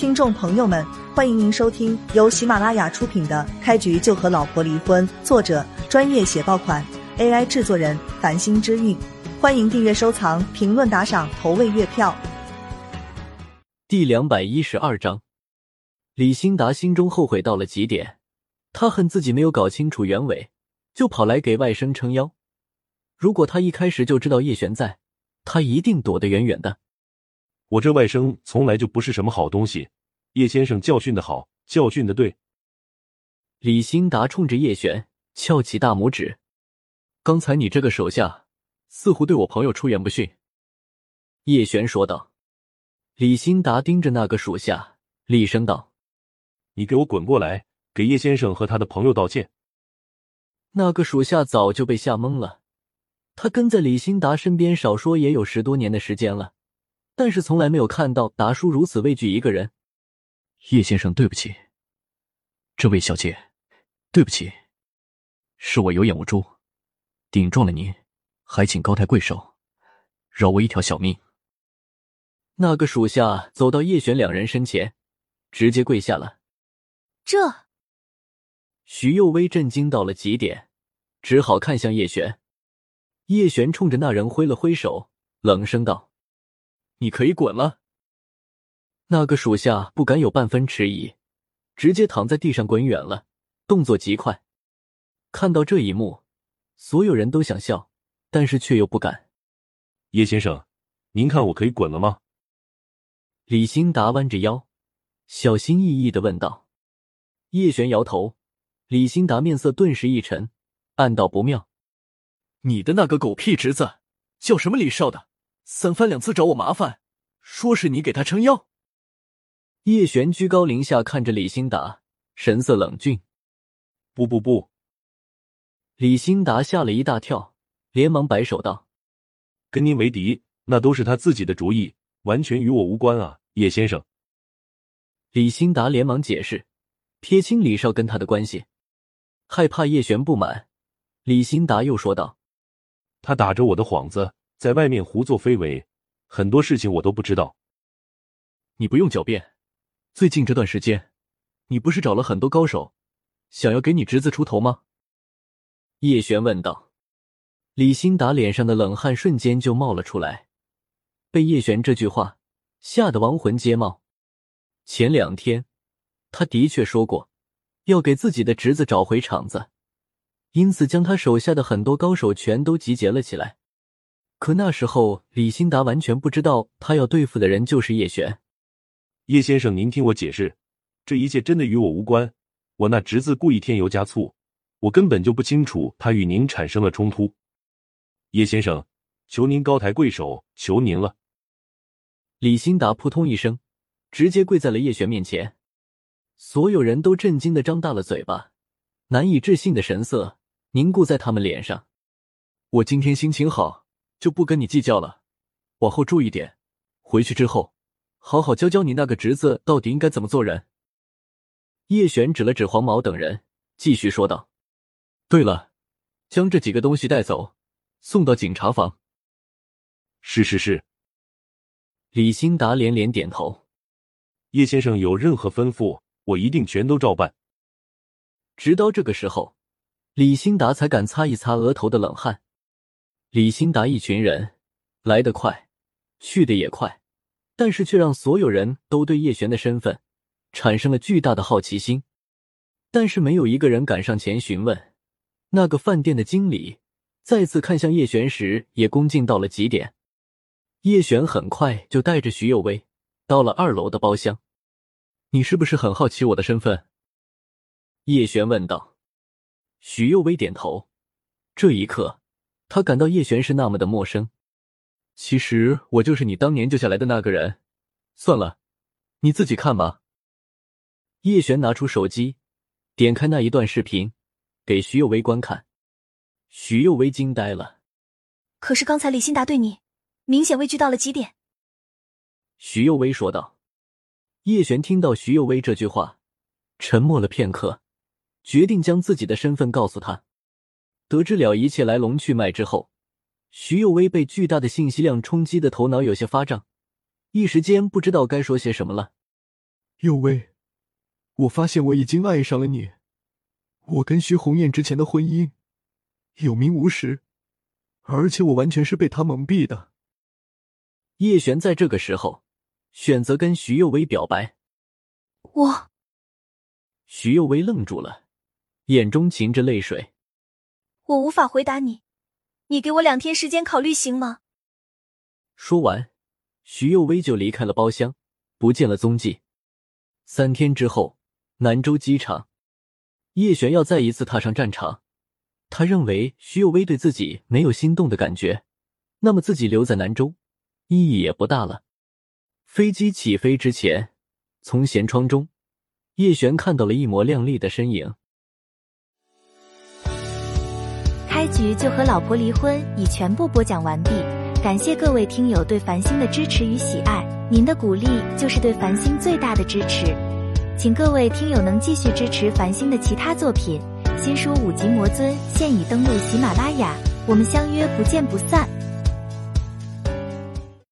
听众朋友们，欢迎您收听由喜马拉雅出品的《开局就和老婆离婚》，作者专业写爆款，AI 制作人繁星之韵。欢迎订阅、收藏、评论、打赏、投喂月票。第两百一十二章，李兴达心中后悔到了极点，他恨自己没有搞清楚原委，就跑来给外甥撑腰。如果他一开始就知道叶璇在，他一定躲得远远的。我这外甥从来就不是什么好东西，叶先生教训的好，教训的对。李兴达冲着叶璇翘起大拇指：“刚才你这个手下似乎对我朋友出言不逊。”叶璇说道。李兴达盯着那个属下，厉声道：“你给我滚过来，给叶先生和他的朋友道歉。”那个属下早就被吓懵了，他跟在李兴达身边，少说也有十多年的时间了。但是从来没有看到达叔如此畏惧一个人。叶先生，对不起。这位小姐，对不起，是我有眼无珠，顶撞了您，还请高抬贵手，饶我一条小命。那个属下走到叶璇两人身前，直接跪下了。这，徐幼薇震惊到了极点，只好看向叶璇。叶璇冲着那人挥了挥手，冷声道。你可以滚了。那个属下不敢有半分迟疑，直接躺在地上滚远了，动作极快。看到这一幕，所有人都想笑，但是却又不敢。叶先生，您看我可以滚了吗？李兴达弯着腰，小心翼翼的问道。叶璇摇头。李兴达面色顿时一沉，暗道不妙。你的那个狗屁侄子叫什么李少的？三番两次找我麻烦，说是你给他撑腰。叶璇居高临下看着李新达，神色冷峻。不不不！李新达吓了一大跳，连忙摆手道：“跟您为敌，那都是他自己的主意，完全与我无关啊，叶先生。”李新达连忙解释，撇清李少跟他的关系，害怕叶璇不满。李新达又说道：“他打着我的幌子。”在外面胡作非为，很多事情我都不知道。你不用狡辩。最近这段时间，你不是找了很多高手，想要给你侄子出头吗？叶璇问道。李新达脸上的冷汗瞬间就冒了出来，被叶璇这句话吓得亡魂皆冒。前两天，他的确说过要给自己的侄子找回场子，因此将他手下的很多高手全都集结了起来。可那时候，李新达完全不知道他要对付的人就是叶璇。叶先生，您听我解释，这一切真的与我无关。我那侄子故意添油加醋，我根本就不清楚他与您产生了冲突。叶先生，求您高抬贵手，求您了。李新达扑通一声，直接跪在了叶璇面前。所有人都震惊的张大了嘴巴，难以置信的神色凝固在他们脸上。我今天心情好。就不跟你计较了，往后注意点，回去之后好好教教你那个侄子到底应该怎么做人。叶璇指了指黄毛等人，继续说道：“对了，将这几个东西带走，送到警察房。”是是是。李新达连连点头。叶先生有任何吩咐，我一定全都照办。直到这个时候，李新达才敢擦一擦额头的冷汗。李新达一群人来得快，去的也快，但是却让所有人都对叶璇的身份产生了巨大的好奇心。但是没有一个人敢上前询问。那个饭店的经理再次看向叶璇时，也恭敬到了极点。叶璇很快就带着徐有为到了二楼的包厢。你是不是很好奇我的身份？叶璇问道。徐有为点头。这一刻。他感到叶璇是那么的陌生。其实我就是你当年救下来的那个人。算了，你自己看吧。叶璇拿出手机，点开那一段视频，给徐有为观看。徐有为惊呆了。可是刚才李新达对你，明显畏惧到了极点。徐有为说道。叶璇听到徐有为这句话，沉默了片刻，决定将自己的身份告诉他。得知了一切来龙去脉之后，徐幼薇被巨大的信息量冲击的头脑有些发胀，一时间不知道该说些什么了。幼薇，我发现我已经爱上了你。我跟徐红艳之前的婚姻有名无实，而且我完全是被他蒙蔽的。叶璇在这个时候选择跟徐幼薇表白。我，徐幼薇愣住了，眼中噙着泪水。我无法回答你，你给我两天时间考虑行吗？说完，徐幼薇就离开了包厢，不见了踪迹。三天之后，南州机场，叶璇要再一次踏上战场。他认为徐幼薇对自己没有心动的感觉，那么自己留在南州意义也不大了。飞机起飞之前，从舷窗中，叶璇看到了一抹亮丽的身影。开局就和老婆离婚已全部播讲完毕，感谢各位听友对繁星的支持与喜爱，您的鼓励就是对繁星最大的支持，请各位听友能继续支持繁星的其他作品。新书五级魔尊现已登陆喜马拉雅，我们相约不见不散。